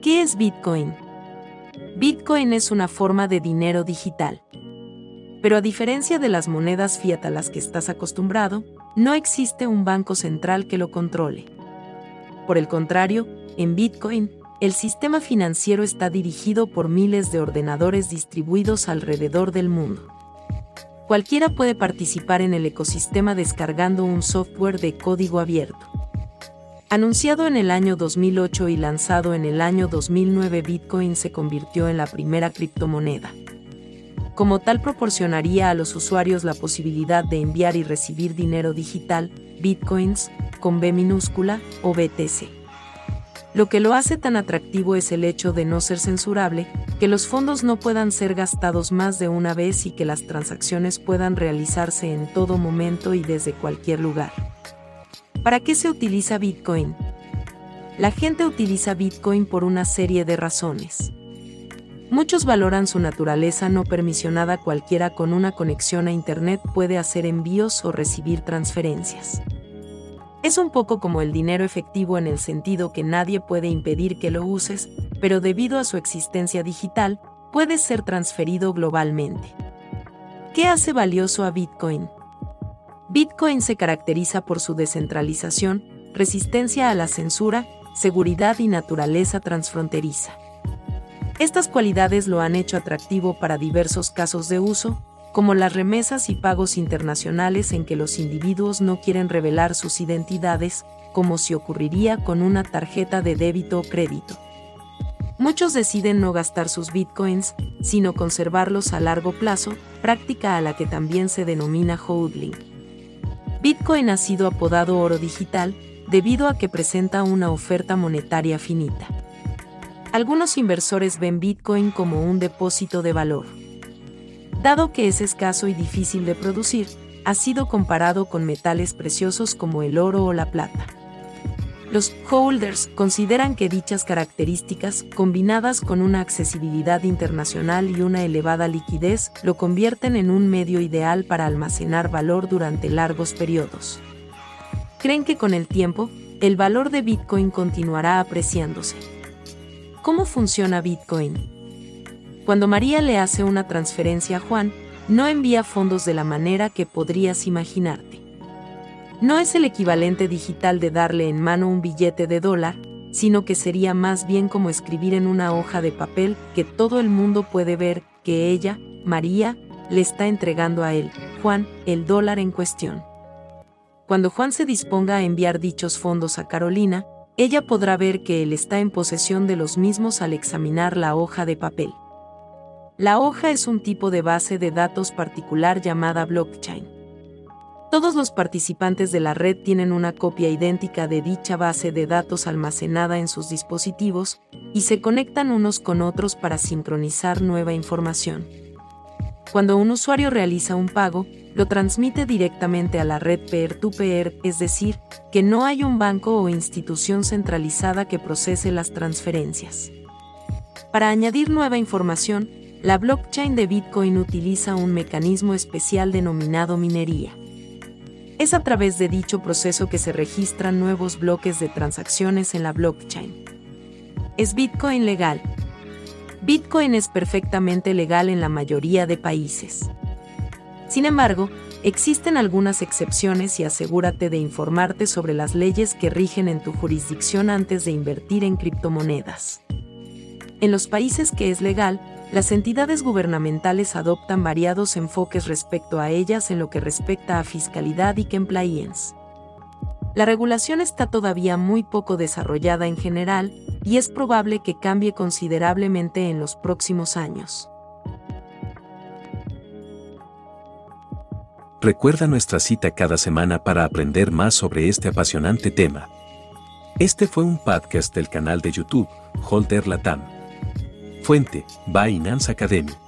¿Qué es Bitcoin? Bitcoin es una forma de dinero digital. Pero a diferencia de las monedas fiat a las que estás acostumbrado, no existe un banco central que lo controle. Por el contrario, en Bitcoin, el sistema financiero está dirigido por miles de ordenadores distribuidos alrededor del mundo. Cualquiera puede participar en el ecosistema descargando un software de código abierto. Anunciado en el año 2008 y lanzado en el año 2009, Bitcoin se convirtió en la primera criptomoneda. Como tal proporcionaría a los usuarios la posibilidad de enviar y recibir dinero digital, bitcoins, con B minúscula o BTC. Lo que lo hace tan atractivo es el hecho de no ser censurable, que los fondos no puedan ser gastados más de una vez y que las transacciones puedan realizarse en todo momento y desde cualquier lugar. ¿Para qué se utiliza Bitcoin? La gente utiliza Bitcoin por una serie de razones. Muchos valoran su naturaleza no permisionada cualquiera con una conexión a Internet puede hacer envíos o recibir transferencias. Es un poco como el dinero efectivo en el sentido que nadie puede impedir que lo uses, pero debido a su existencia digital, puede ser transferido globalmente. ¿Qué hace valioso a Bitcoin? Bitcoin se caracteriza por su descentralización, resistencia a la censura, seguridad y naturaleza transfronteriza. Estas cualidades lo han hecho atractivo para diversos casos de uso, como las remesas y pagos internacionales en que los individuos no quieren revelar sus identidades, como si ocurriría con una tarjeta de débito o crédito. Muchos deciden no gastar sus bitcoins, sino conservarlos a largo plazo, práctica a la que también se denomina hodling. Bitcoin ha sido apodado oro digital debido a que presenta una oferta monetaria finita. Algunos inversores ven Bitcoin como un depósito de valor dado que es escaso y difícil de producir, ha sido comparado con metales preciosos como el oro o la plata. Los holders consideran que dichas características, combinadas con una accesibilidad internacional y una elevada liquidez, lo convierten en un medio ideal para almacenar valor durante largos periodos. Creen que con el tiempo, el valor de Bitcoin continuará apreciándose. ¿Cómo funciona Bitcoin? Cuando María le hace una transferencia a Juan, no envía fondos de la manera que podrías imaginarte. No es el equivalente digital de darle en mano un billete de dólar, sino que sería más bien como escribir en una hoja de papel que todo el mundo puede ver que ella, María, le está entregando a él, Juan, el dólar en cuestión. Cuando Juan se disponga a enviar dichos fondos a Carolina, ella podrá ver que él está en posesión de los mismos al examinar la hoja de papel. La hoja es un tipo de base de datos particular llamada blockchain. Todos los participantes de la red tienen una copia idéntica de dicha base de datos almacenada en sus dispositivos y se conectan unos con otros para sincronizar nueva información. Cuando un usuario realiza un pago, lo transmite directamente a la red peer-to-peer, -peer, es decir, que no hay un banco o institución centralizada que procese las transferencias. Para añadir nueva información, la blockchain de Bitcoin utiliza un mecanismo especial denominado minería. Es a través de dicho proceso que se registran nuevos bloques de transacciones en la blockchain. ¿Es Bitcoin legal? Bitcoin es perfectamente legal en la mayoría de países. Sin embargo, existen algunas excepciones y asegúrate de informarte sobre las leyes que rigen en tu jurisdicción antes de invertir en criptomonedas. En los países que es legal, las entidades gubernamentales adoptan variados enfoques respecto a ellas en lo que respecta a fiscalidad y compliance. La regulación está todavía muy poco desarrollada en general y es probable que cambie considerablemente en los próximos años. Recuerda nuestra cita cada semana para aprender más sobre este apasionante tema. Este fue un podcast del canal de YouTube, Holder Latam. Fuente, Binance Academy.